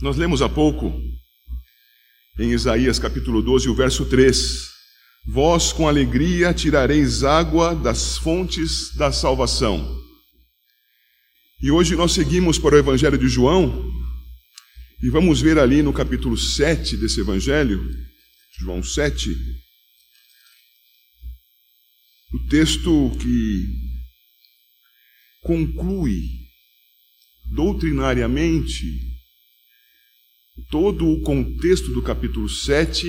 Nós lemos há pouco, em Isaías capítulo 12, o verso 3: Vós com alegria tirareis água das fontes da salvação. E hoje nós seguimos para o Evangelho de João, e vamos ver ali no capítulo 7 desse Evangelho, João 7, o texto que conclui doutrinariamente todo o contexto do capítulo 7,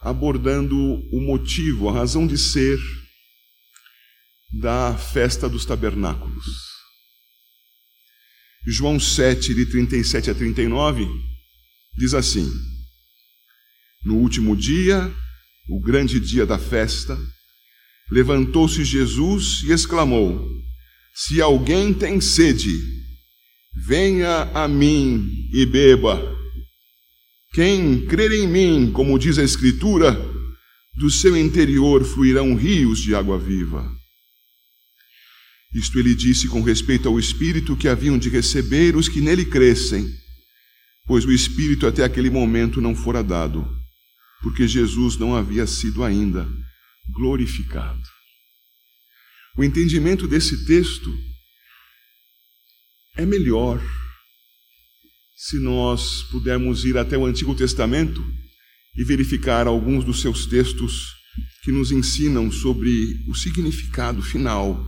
abordando o motivo, a razão de ser da festa dos tabernáculos. João 7, de 37 a 39, diz assim: No último dia, o grande dia da festa, levantou-se Jesus e exclamou: Se alguém tem sede, venha a mim e beba. Quem crer em mim, como diz a Escritura, do seu interior fluirão rios de água viva. Isto ele disse com respeito ao Espírito que haviam de receber os que nele crescem, pois o Espírito até aquele momento não fora dado, porque Jesus não havia sido ainda glorificado. O entendimento desse texto é melhor se nós pudermos ir até o Antigo Testamento e verificar alguns dos seus textos que nos ensinam sobre o significado final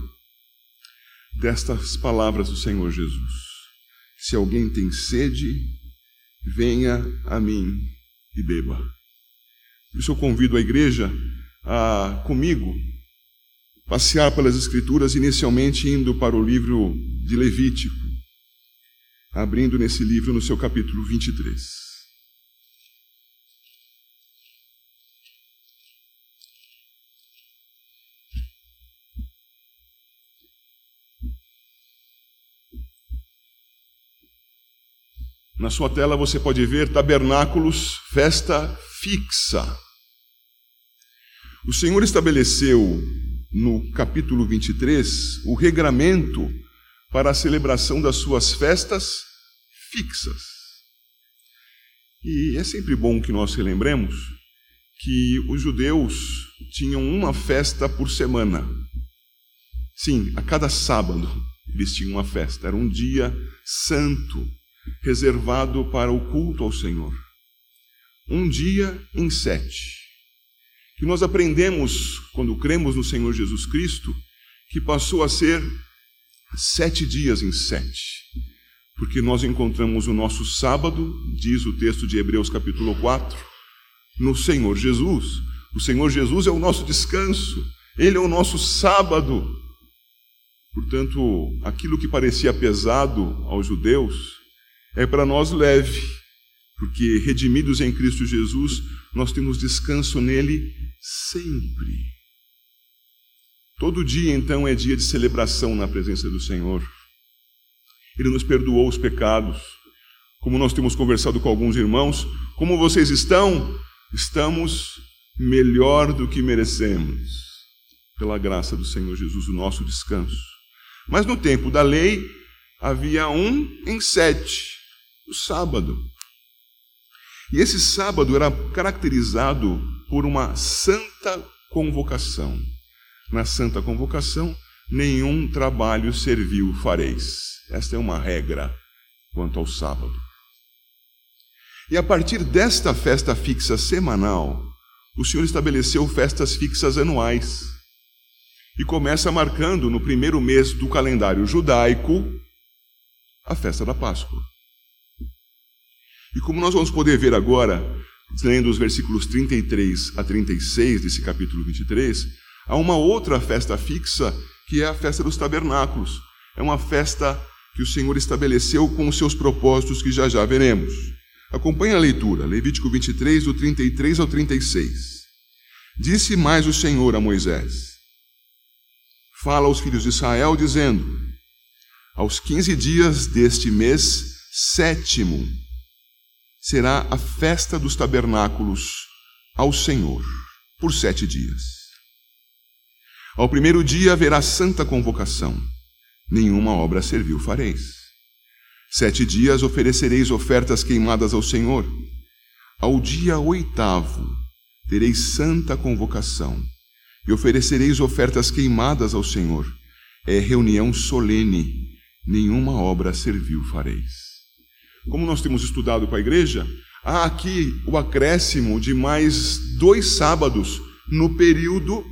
destas palavras do Senhor Jesus. Se alguém tem sede, venha a mim e beba. Por isso eu convido a igreja a, comigo, passear pelas Escrituras, inicialmente indo para o livro de Levítico abrindo nesse livro no seu capítulo 23. Na sua tela você pode ver tabernáculos, festa fixa. O Senhor estabeleceu no capítulo 23 o regramento para a celebração das suas festas fixas. E é sempre bom que nós relembremos que os judeus tinham uma festa por semana. Sim, a cada sábado eles tinham uma festa. Era um dia santo, reservado para o culto ao Senhor. Um dia em sete. Que nós aprendemos, quando cremos no Senhor Jesus Cristo, que passou a ser sete dias em sete, porque nós encontramos o nosso sábado, diz o texto de Hebreus capítulo 4, no Senhor Jesus. O Senhor Jesus é o nosso descanso, Ele é o nosso sábado. Portanto, aquilo que parecia pesado aos judeus é para nós leve, porque redimidos em Cristo Jesus, nós temos descanso nele sempre. Todo dia, então, é dia de celebração na presença do Senhor. Ele nos perdoou os pecados. Como nós temos conversado com alguns irmãos, como vocês estão? Estamos melhor do que merecemos, pela graça do Senhor Jesus, o nosso descanso. Mas no tempo da lei, havia um em sete, o sábado. E esse sábado era caracterizado por uma santa convocação na santa convocação, nenhum trabalho servil fareis. Esta é uma regra quanto ao sábado. E a partir desta festa fixa semanal, o Senhor estabeleceu festas fixas anuais. E começa marcando no primeiro mês do calendário judaico a festa da Páscoa. E como nós vamos poder ver agora, lendo os versículos 33 a 36 desse capítulo 23, Há uma outra festa fixa, que é a festa dos tabernáculos. É uma festa que o Senhor estabeleceu com os seus propósitos que já já veremos. Acompanhe a leitura, Levítico 23, do 33 ao 36. Disse mais o Senhor a Moisés: Fala aos filhos de Israel, dizendo: Aos quinze dias deste mês sétimo será a festa dos tabernáculos ao Senhor, por sete dias. Ao primeiro dia haverá santa convocação. Nenhuma obra servil fareis. Sete dias oferecereis ofertas queimadas ao Senhor. Ao dia oitavo tereis santa convocação e oferecereis ofertas queimadas ao Senhor. É reunião solene, nenhuma obra servil fareis. Como nós temos estudado com a igreja, há aqui o acréscimo de mais dois sábados no período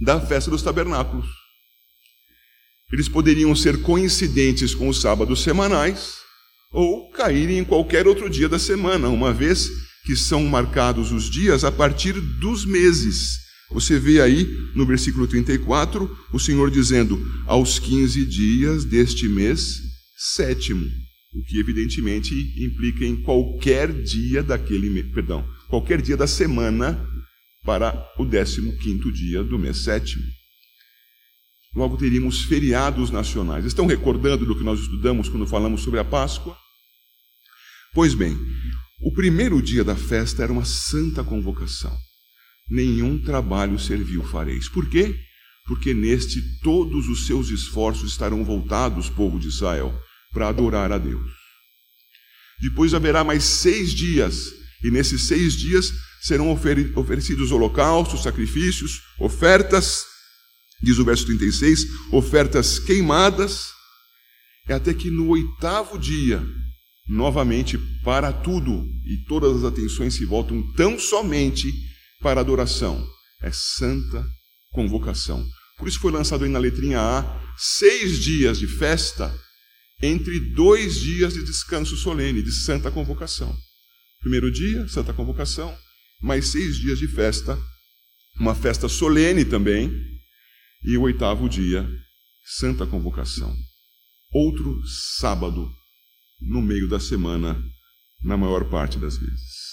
da festa dos tabernáculos. Eles poderiam ser coincidentes com os sábados semanais ou caírem em qualquer outro dia da semana, uma vez que são marcados os dias a partir dos meses. Você vê aí no versículo 34 o Senhor dizendo: aos 15 dias deste mês sétimo, o que evidentemente implica em qualquer dia daquele, perdão, qualquer dia da semana para o 15 quinto dia do mês sétimo. Logo teríamos feriados nacionais. Estão recordando do que nós estudamos quando falamos sobre a Páscoa? Pois bem, o primeiro dia da festa era uma santa convocação. Nenhum trabalho servil fareis. Por quê? Porque neste todos os seus esforços estarão voltados, povo de Israel, para adorar a Deus. Depois haverá mais seis dias, e nesses seis dias serão oferecidos holocaustos, sacrifícios, ofertas diz o verso 36, ofertas queimadas, é até que no oitavo dia, novamente para tudo e todas as atenções se voltam tão somente para a adoração. É santa convocação. Por isso foi lançado aí na letrinha A seis dias de festa entre dois dias de descanso solene, de santa convocação. Primeiro dia, santa convocação, mais seis dias de festa, uma festa solene também, e o oitavo dia, Santa Convocação. Outro sábado, no meio da semana, na maior parte das vezes.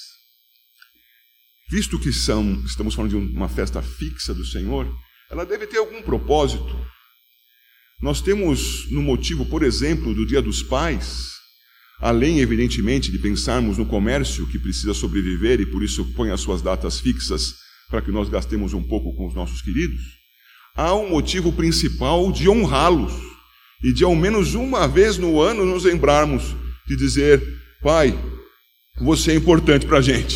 Visto que são, estamos falando de uma festa fixa do Senhor, ela deve ter algum propósito. Nós temos no motivo, por exemplo, do Dia dos Pais, além, evidentemente, de pensarmos no comércio que precisa sobreviver e por isso põe as suas datas fixas para que nós gastemos um pouco com os nossos queridos, há um motivo principal de honrá-los e de ao menos uma vez no ano nos lembrarmos de dizer: Pai, você é importante para a gente.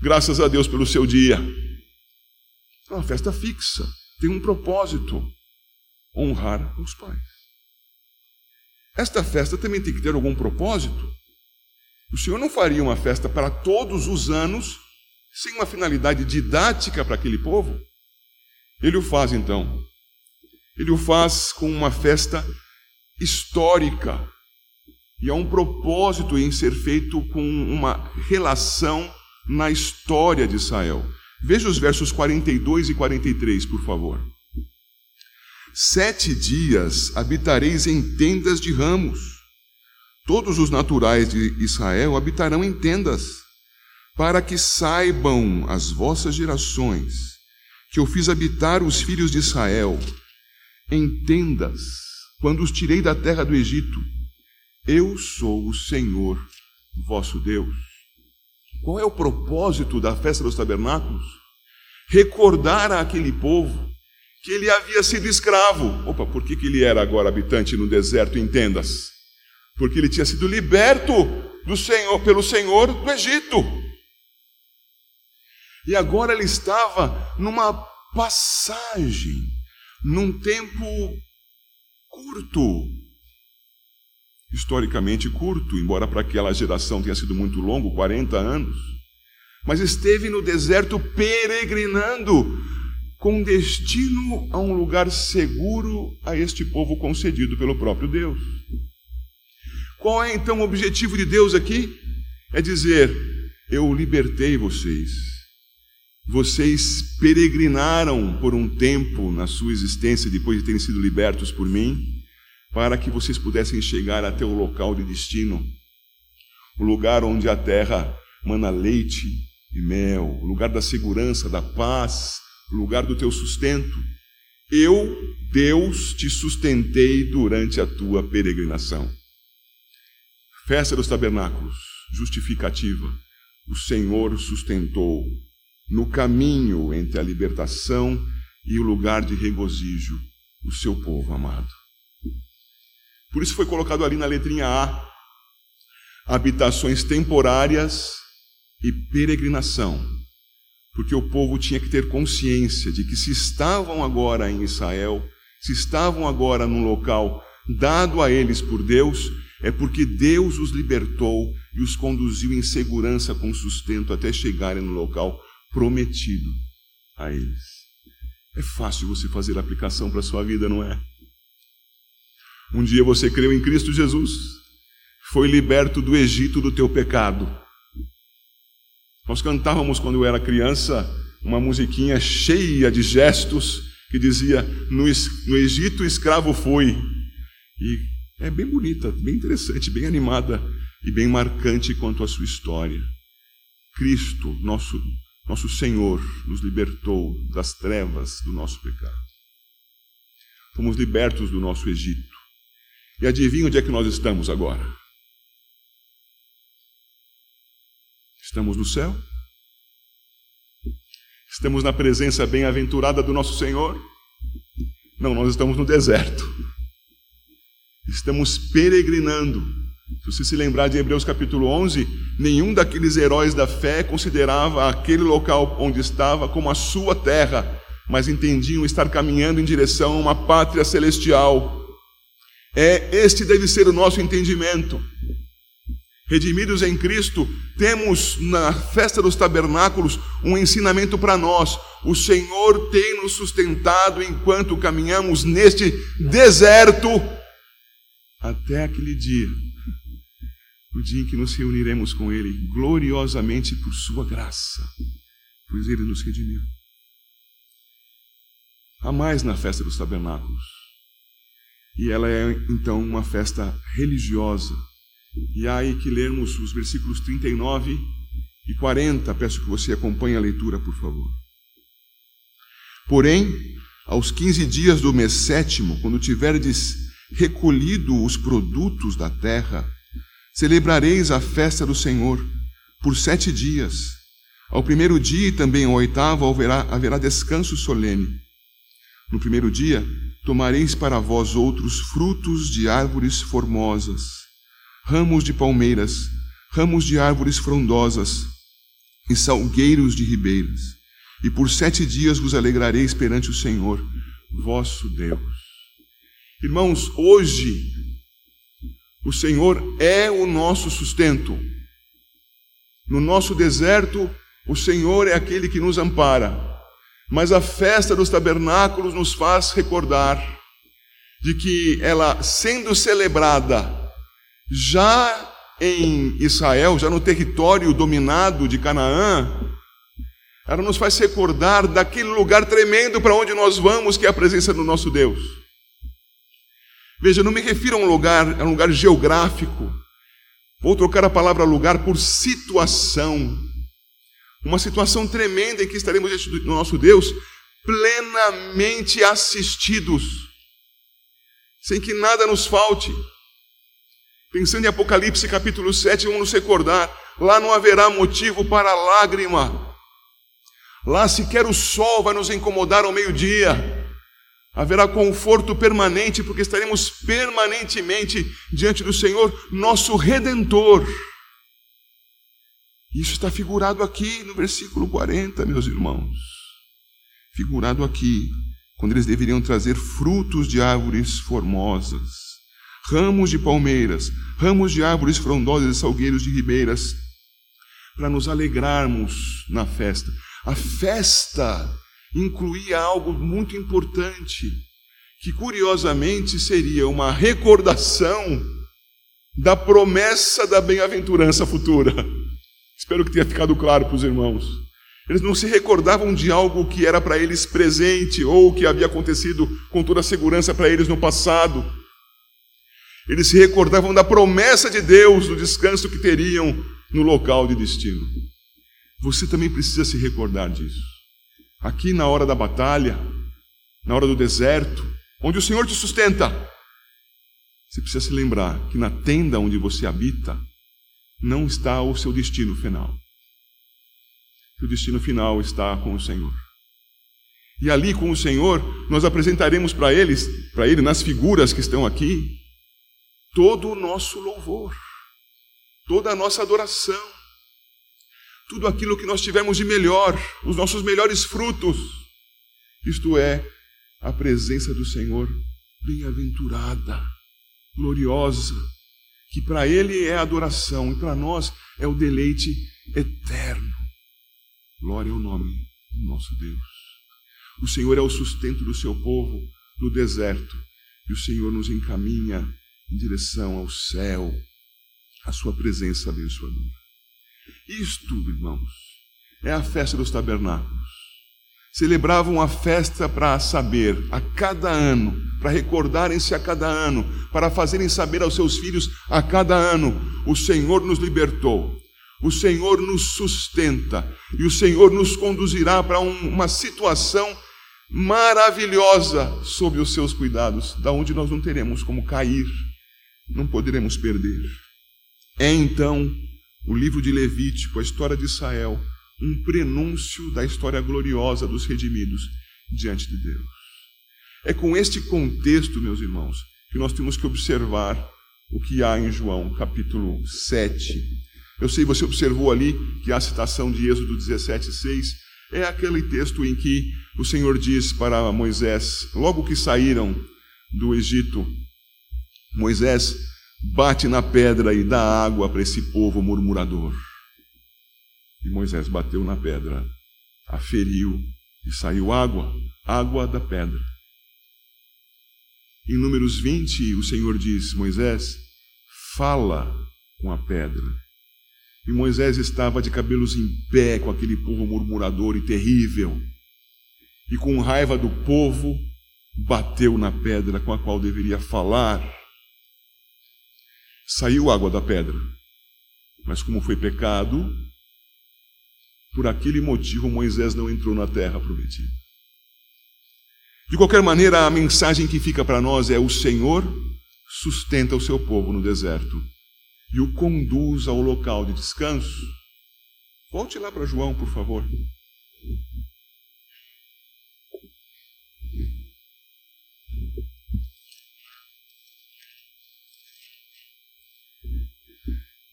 Graças a Deus pelo seu dia. É uma festa fixa, tem um propósito: honrar os pais. Esta festa também tem que ter algum propósito. O Senhor não faria uma festa para todos os anos sem uma finalidade didática para aquele povo? Ele o faz então. Ele o faz com uma festa histórica. E há um propósito em ser feito com uma relação na história de Israel. Veja os versos 42 e 43, por favor. Sete dias habitareis em tendas de ramos. Todos os naturais de Israel habitarão em tendas, para que saibam as vossas gerações que eu fiz habitar os filhos de Israel em tendas, quando os tirei da terra do Egito. Eu sou o Senhor, vosso Deus. Qual é o propósito da festa dos tabernáculos? Recordar àquele povo que ele havia sido escravo. Opa, por que, que ele era agora habitante no deserto em tendas? Porque ele tinha sido liberto do Senhor pelo Senhor do Egito. E agora ele estava numa passagem, num tempo curto, historicamente curto, embora para aquela geração tenha sido muito longo 40 anos. Mas esteve no deserto peregrinando, com destino a um lugar seguro a este povo concedido pelo próprio Deus. Qual é então o objetivo de Deus aqui? É dizer: Eu libertei vocês vocês peregrinaram por um tempo na sua existência, depois de terem sido libertos por mim, para que vocês pudessem chegar até o local de destino, o lugar onde a terra mana leite e mel, o lugar da segurança, da paz, o lugar do teu sustento. Eu, Deus, te sustentei durante a tua peregrinação. Festa dos tabernáculos, justificativa. O Senhor sustentou no caminho entre a libertação e o lugar de regozijo, o seu povo amado. Por isso foi colocado ali na letrinha A: habitações temporárias e peregrinação. Porque o povo tinha que ter consciência de que se estavam agora em Israel, se estavam agora num local dado a eles por Deus, é porque Deus os libertou e os conduziu em segurança com sustento até chegarem no local prometido a eles. É fácil você fazer aplicação para a sua vida, não é? Um dia você creu em Cristo Jesus, foi liberto do Egito do teu pecado. Nós cantávamos quando eu era criança uma musiquinha cheia de gestos que dizia: No, no Egito escravo fui. E é bem bonita, bem interessante, bem animada e bem marcante quanto à sua história. Cristo, nosso, nosso Senhor, nos libertou das trevas do nosso pecado. Fomos libertos do nosso Egito. E adivinha onde é que nós estamos agora? Estamos no céu? Estamos na presença bem-aventurada do nosso Senhor? Não, nós estamos no deserto. Estamos peregrinando. Se você se lembrar de Hebreus capítulo 11, nenhum daqueles heróis da fé considerava aquele local onde estava como a sua terra, mas entendiam estar caminhando em direção a uma pátria celestial. É este deve ser o nosso entendimento. Redimidos em Cristo, temos na festa dos tabernáculos um ensinamento para nós. O Senhor tem nos sustentado enquanto caminhamos neste deserto até aquele dia, o dia em que nos reuniremos com Ele gloriosamente por Sua graça, pois Ele nos redimiu. Há mais na festa dos tabernáculos. E ela é então uma festa religiosa. E aí que lermos os versículos 39 e 40. Peço que você acompanhe a leitura, por favor. Porém, aos quinze dias do mês sétimo, quando tiverdes recolhido os produtos da terra, celebrareis a festa do Senhor por sete dias. Ao primeiro dia e também ao oitavo haverá, haverá descanso solene. No primeiro dia, tomareis para vós outros frutos de árvores formosas, ramos de palmeiras, ramos de árvores frondosas e salgueiros de ribeiras. E por sete dias vos alegrareis perante o Senhor, vosso Deus. Irmãos, hoje o Senhor é o nosso sustento. No nosso deserto, o Senhor é aquele que nos ampara. Mas a festa dos tabernáculos nos faz recordar de que ela sendo celebrada já em Israel, já no território dominado de Canaã, ela nos faz recordar daquele lugar tremendo para onde nós vamos, que é a presença do nosso Deus. Veja, não me refiro a um lugar, a um lugar geográfico. Vou trocar a palavra lugar por situação. Uma situação tremenda em que estaremos diante do nosso Deus plenamente assistidos, sem que nada nos falte. Pensando em Apocalipse capítulo 7, vamos nos recordar: lá não haverá motivo para lágrima, lá sequer o sol vai nos incomodar ao meio-dia. Haverá conforto permanente, porque estaremos permanentemente diante do Senhor, nosso redentor. Isso está figurado aqui no versículo 40, meus irmãos. Figurado aqui, quando eles deveriam trazer frutos de árvores formosas, ramos de palmeiras, ramos de árvores frondosas e salgueiros de ribeiras, para nos alegrarmos na festa. A festa incluía algo muito importante, que curiosamente seria uma recordação da promessa da bem-aventurança futura. Espero que tenha ficado claro para os irmãos. Eles não se recordavam de algo que era para eles presente ou que havia acontecido com toda a segurança para eles no passado. Eles se recordavam da promessa de Deus, do descanso que teriam no local de destino. Você também precisa se recordar disso aqui na hora da batalha, na hora do deserto, onde o Senhor te sustenta. Você precisa se lembrar que na tenda onde você habita não está o seu destino final. O destino final está com o Senhor. E ali com o Senhor, nós apresentaremos para eles, para ele nas figuras que estão aqui, todo o nosso louvor, toda a nossa adoração, tudo aquilo que nós tivermos de melhor, os nossos melhores frutos, isto é, a presença do Senhor bem-aventurada, gloriosa, que para Ele é adoração e para nós é o deleite eterno. Glória ao nome do nosso Deus. O Senhor é o sustento do seu povo no deserto e o Senhor nos encaminha em direção ao céu, a sua presença abençoadora. Isto, irmãos, é a festa dos tabernáculos. Celebravam a festa para saber a cada ano, para recordarem-se a cada ano, para fazerem saber aos seus filhos a cada ano: o Senhor nos libertou, o Senhor nos sustenta e o Senhor nos conduzirá para um, uma situação maravilhosa sob os seus cuidados, da onde nós não teremos como cair, não poderemos perder. É então o livro de Levítico, a história de Israel, um prenúncio da história gloriosa dos redimidos diante de Deus. É com este contexto, meus irmãos, que nós temos que observar o que há em João, capítulo 7, eu sei, você observou ali que a citação de Êxodo 17, 6 é aquele texto em que o Senhor diz para Moisés, logo que saíram do Egito, Moisés bate na pedra e dá água para esse povo murmurador. E Moisés bateu na pedra, aferiu e saiu água, água da pedra. Em Números 20, o Senhor diz: Moisés, fala com a pedra. E Moisés estava de cabelos em pé com aquele povo murmurador e terrível. E com raiva do povo, bateu na pedra com a qual deveria falar. Saiu água da pedra. Mas como foi pecado, por aquele motivo Moisés não entrou na terra prometida. De qualquer maneira, a mensagem que fica para nós é: o Senhor sustenta o seu povo no deserto e o conduz ao local de descanso. Volte lá para João, por favor.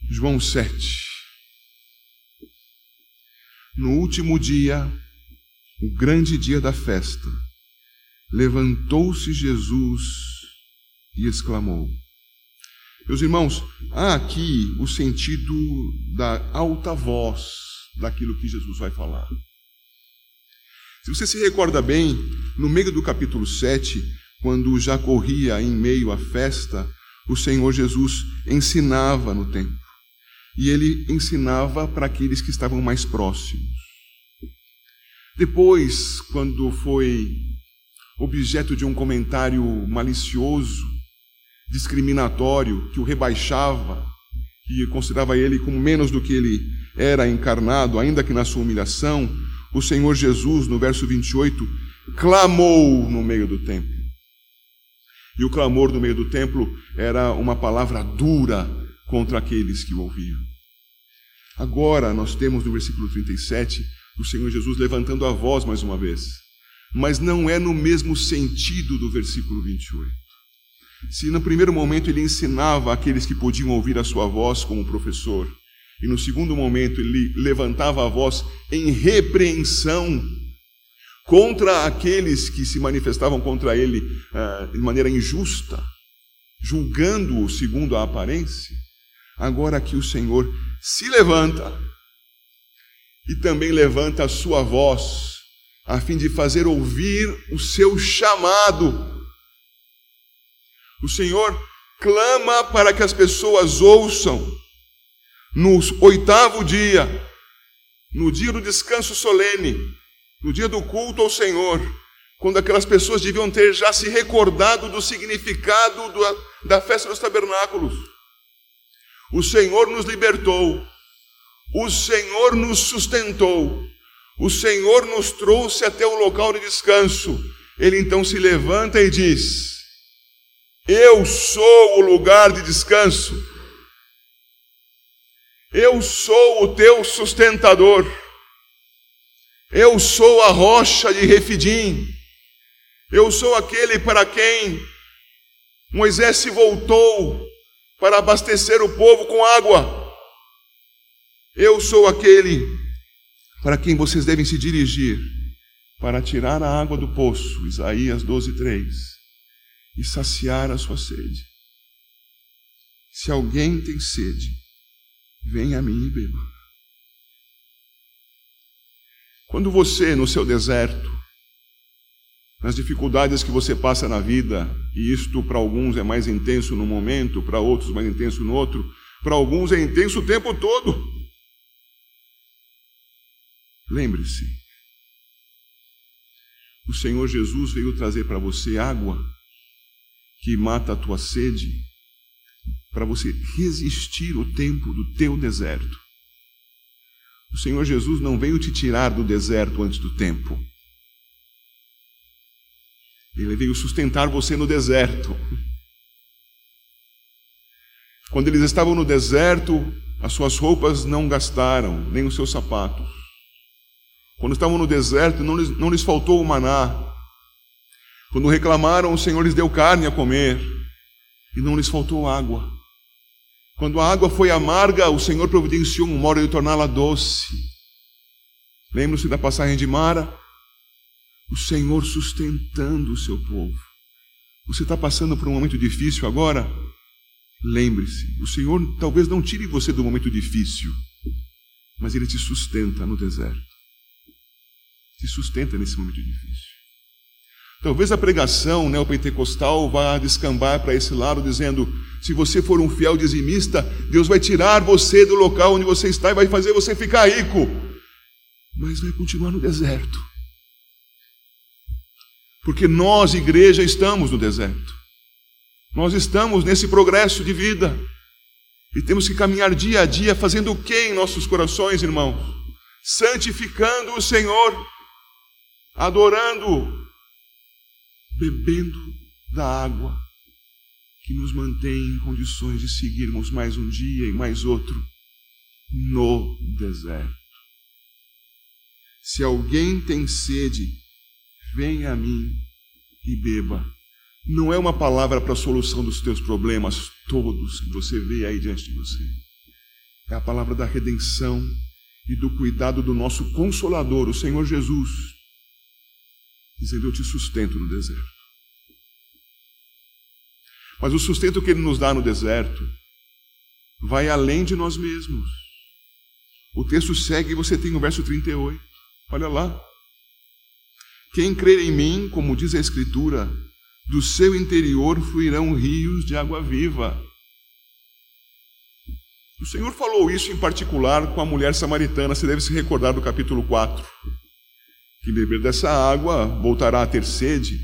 João 7. No último dia, o grande dia da festa, levantou-se Jesus e exclamou: meus irmãos, há aqui o sentido da alta voz daquilo que Jesus vai falar. Se você se recorda bem, no meio do capítulo 7, quando já corria em meio à festa, o Senhor Jesus ensinava no templo. E ele ensinava para aqueles que estavam mais próximos. Depois, quando foi objeto de um comentário malicioso, discriminatório que o rebaixava, que considerava ele como menos do que ele era encarnado, ainda que na sua humilhação, o Senhor Jesus, no verso 28, clamou no meio do templo. E o clamor no meio do templo era uma palavra dura contra aqueles que o ouviam. Agora nós temos no versículo 37 o Senhor Jesus levantando a voz mais uma vez, mas não é no mesmo sentido do versículo 28. Se no primeiro momento ele ensinava aqueles que podiam ouvir a sua voz como professor, e no segundo momento ele levantava a voz em repreensão contra aqueles que se manifestavam contra ele uh, de maneira injusta, julgando-o segundo a aparência, agora aqui o Senhor se levanta e também levanta a sua voz, a fim de fazer ouvir o seu chamado o Senhor clama para que as pessoas ouçam. No oitavo dia, no dia do descanso solene, no dia do culto ao Senhor, quando aquelas pessoas deviam ter já se recordado do significado da festa dos tabernáculos. O Senhor nos libertou, o Senhor nos sustentou, o Senhor nos trouxe até o local de descanso. Ele então se levanta e diz: eu sou o lugar de descanso. Eu sou o teu sustentador. Eu sou a rocha de Refidim. Eu sou aquele para quem Moisés se voltou para abastecer o povo com água. Eu sou aquele para quem vocês devem se dirigir para tirar a água do poço, Isaías 12, 3, e saciar a sua sede. Se alguém tem sede, venha a mim e beba. Quando você, no seu deserto, nas dificuldades que você passa na vida, e isto para alguns é mais intenso no momento, para outros mais intenso no outro, para alguns é intenso o tempo todo. Lembre-se, o Senhor Jesus veio trazer para você água que mata a tua sede, para você resistir o tempo do teu deserto. O Senhor Jesus não veio te tirar do deserto antes do tempo. Ele veio sustentar você no deserto. Quando eles estavam no deserto, as suas roupas não gastaram, nem os seus sapatos. Quando estavam no deserto, não lhes, não lhes faltou o maná. Quando reclamaram, o Senhor lhes deu carne a comer e não lhes faltou água. Quando a água foi amarga, o Senhor providenciou um modo de torná-la doce. Lembra-se da passagem de Mara? O Senhor sustentando o seu povo. Você está passando por um momento difícil agora? Lembre-se, o Senhor talvez não tire você do momento difícil, mas Ele te sustenta no deserto. Te sustenta nesse momento difícil. Talvez a pregação neopentecostal vá descambar para esse lado, dizendo: se você for um fiel dizimista, Deus vai tirar você do local onde você está e vai fazer você ficar rico, mas vai continuar no deserto. Porque nós, igreja, estamos no deserto. Nós estamos nesse progresso de vida. E temos que caminhar dia a dia fazendo o que em nossos corações, irmãos? Santificando o Senhor, adorando, bebendo da água que nos mantém em condições de seguirmos mais um dia e mais outro no deserto. Se alguém tem sede, Venha a mim e beba. Não é uma palavra para a solução dos teus problemas todos que você vê aí diante de você. É a palavra da redenção e do cuidado do nosso consolador, o Senhor Jesus, dizendo: Eu te sustento no deserto. Mas o sustento que Ele nos dá no deserto vai além de nós mesmos. O texto segue e você tem o verso 38. Olha lá. Quem crer em mim, como diz a Escritura, do seu interior fluirão rios de água viva. O Senhor falou isso em particular com a mulher samaritana, você deve se recordar do capítulo 4. Quem beber dessa água voltará a ter sede,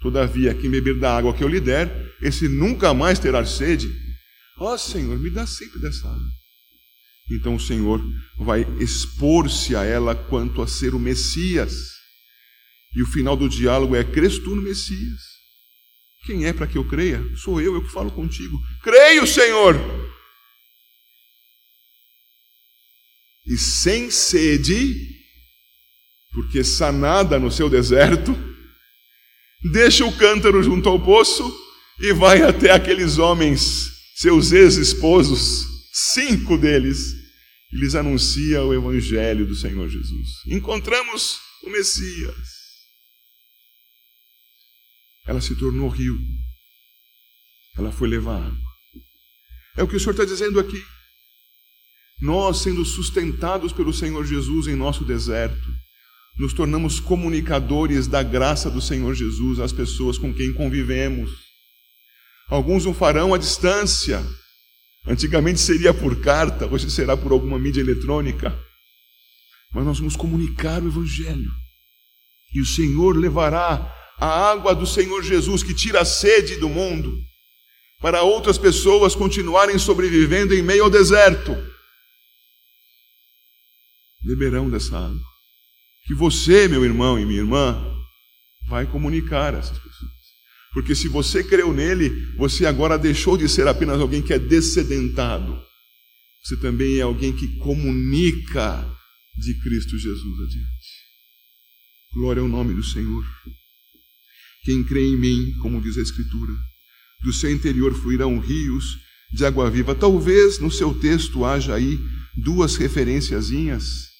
todavia, quem beber da água que eu lhe der, esse nunca mais terá sede. Ó oh, Senhor, me dá sempre dessa água. Então o Senhor vai expor-se a ela quanto a ser o Messias. E o final do diálogo é: Crês tu no Messias? Quem é para que eu creia? Sou eu, eu que falo contigo. Creio, Senhor! E sem sede, porque sanada no seu deserto, deixa o cântaro junto ao poço e vai até aqueles homens, seus ex-esposos, cinco deles, e lhes anuncia o Evangelho do Senhor Jesus. Encontramos o Messias ela se tornou rio. Ela foi levar água. É o que o Senhor está dizendo aqui. Nós, sendo sustentados pelo Senhor Jesus em nosso deserto, nos tornamos comunicadores da graça do Senhor Jesus às pessoas com quem convivemos. Alguns o farão à distância. Antigamente seria por carta, hoje será por alguma mídia eletrônica. Mas nós vamos comunicar o Evangelho. E o Senhor levará a água do Senhor Jesus que tira a sede do mundo, para outras pessoas continuarem sobrevivendo em meio ao deserto. Beberão dessa água. Que você, meu irmão e minha irmã, vai comunicar a essas pessoas. Porque se você creu nele, você agora deixou de ser apenas alguém que é descedentado. Você também é alguém que comunica de Cristo Jesus adiante. Glória ao nome do Senhor. Quem crê em mim, como diz a Escritura, do seu interior fluirão rios de água viva. Talvez no seu texto haja aí duas referenciazinhas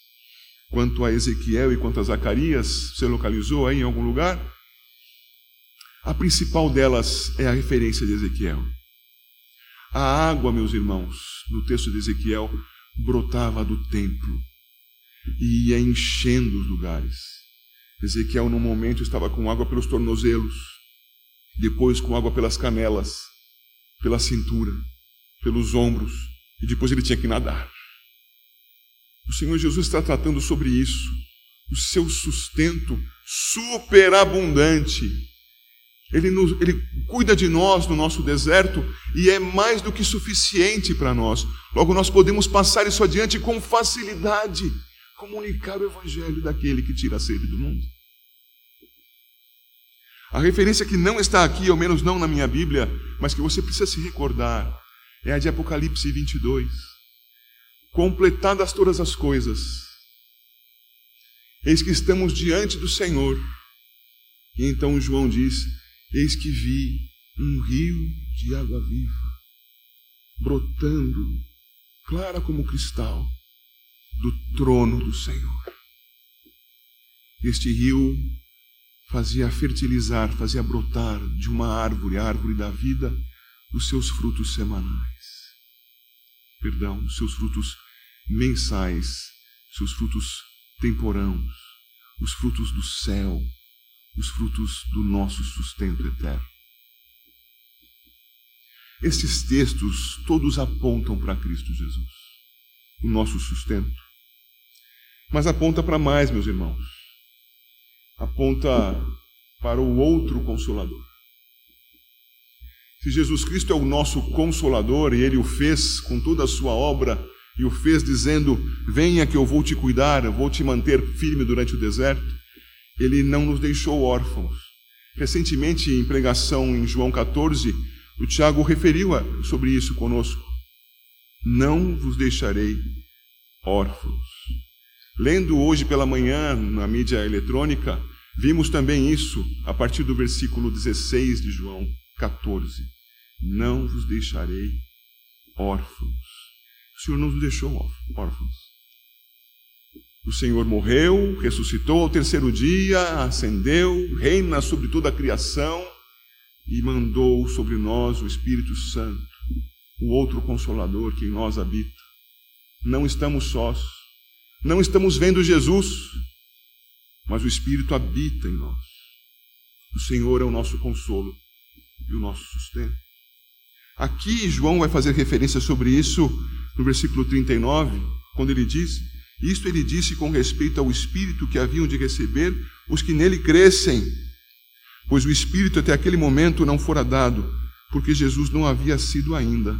quanto a Ezequiel e quanto a Zacarias. Você localizou aí em algum lugar? A principal delas é a referência de Ezequiel. A água, meus irmãos, no texto de Ezequiel, brotava do templo e ia enchendo os lugares. Ezequiel, no momento, estava com água pelos tornozelos, depois com água pelas canelas, pela cintura, pelos ombros, e depois ele tinha que nadar. O Senhor Jesus está tratando sobre isso, o seu sustento superabundante. Ele, nos, ele cuida de nós no nosso deserto e é mais do que suficiente para nós. Logo, nós podemos passar isso adiante com facilidade comunicar o evangelho daquele que tira a sede do mundo. A referência que não está aqui, ao menos não na minha Bíblia, mas que você precisa se recordar, é a de Apocalipse 22. Completadas todas as coisas, eis que estamos diante do Senhor. E então João diz: Eis que vi um rio de água viva, brotando, clara como cristal, do trono do Senhor. Este rio fazia fertilizar, fazia brotar de uma árvore, a árvore da vida, os seus frutos semanais. Perdão, os seus frutos mensais, seus frutos temporãos, os frutos do céu, os frutos do nosso sustento eterno. Estes textos todos apontam para Cristo Jesus, o nosso sustento. Mas aponta para mais, meus irmãos. Aponta para o outro consolador. Se Jesus Cristo é o nosso consolador e ele o fez com toda a sua obra e o fez dizendo: Venha que eu vou te cuidar, eu vou te manter firme durante o deserto, ele não nos deixou órfãos. Recentemente, em pregação em João 14, o Tiago referiu sobre isso conosco. Não vos deixarei órfãos. Lendo hoje pela manhã na mídia eletrônica, vimos também isso a partir do versículo 16 de João 14. Não vos deixarei órfãos. O Senhor não nos deixou órfãos. O Senhor morreu, ressuscitou ao terceiro dia, ascendeu, reina sobre toda a criação e mandou sobre nós o Espírito Santo, o outro consolador que em nós habita. Não estamos sós. Não estamos vendo Jesus, mas o Espírito habita em nós. O Senhor é o nosso consolo e o nosso sustento. Aqui João vai fazer referência sobre isso no versículo 39, quando ele diz: Isto ele disse com respeito ao Espírito que haviam de receber os que nele crescem, pois o Espírito até aquele momento não fora dado, porque Jesus não havia sido ainda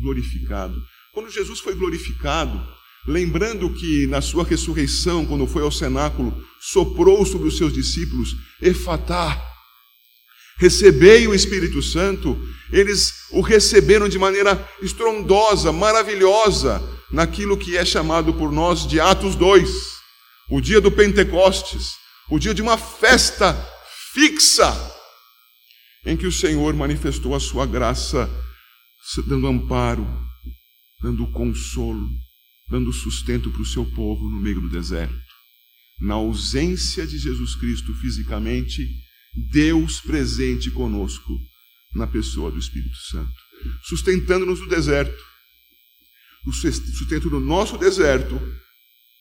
glorificado. Quando Jesus foi glorificado, lembrando que na sua ressurreição, quando foi ao cenáculo, soprou sobre os seus discípulos, Efatá, recebei o Espírito Santo, eles o receberam de maneira estrondosa, maravilhosa, naquilo que é chamado por nós de Atos 2, o dia do Pentecostes, o dia de uma festa fixa, em que o Senhor manifestou a sua graça, dando amparo, dando consolo, dando sustento para o seu povo no meio do deserto. Na ausência de Jesus Cristo fisicamente, Deus presente conosco na pessoa do Espírito Santo, sustentando-nos no deserto, o sustento do nosso deserto,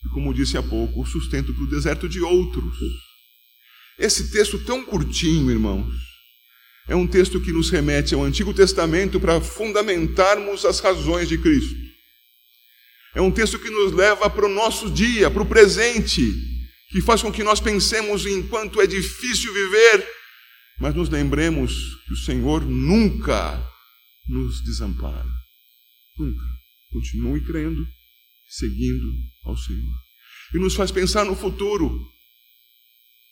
e como disse há pouco, o sustento para o deserto de outros. Esse texto tão curtinho, irmãos, é um texto que nos remete ao Antigo Testamento para fundamentarmos as razões de Cristo. É um texto que nos leva para o nosso dia, para o presente, que faz com que nós pensemos em quanto é difícil viver, mas nos lembremos que o Senhor nunca nos desampara. Nunca. Continue crendo, seguindo ao Senhor. E nos faz pensar no futuro,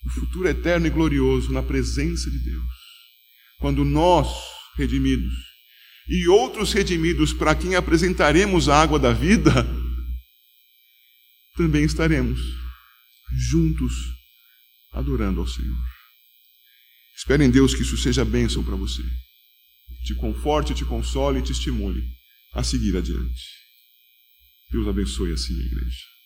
no futuro eterno e glorioso, na presença de Deus. Quando nós, redimidos, e outros redimidos para quem apresentaremos a água da vida, também estaremos juntos adorando ao Senhor. Espero em Deus que isso seja bênção para você. Te conforte, te console e te estimule a seguir adiante. Deus abençoe assim a igreja.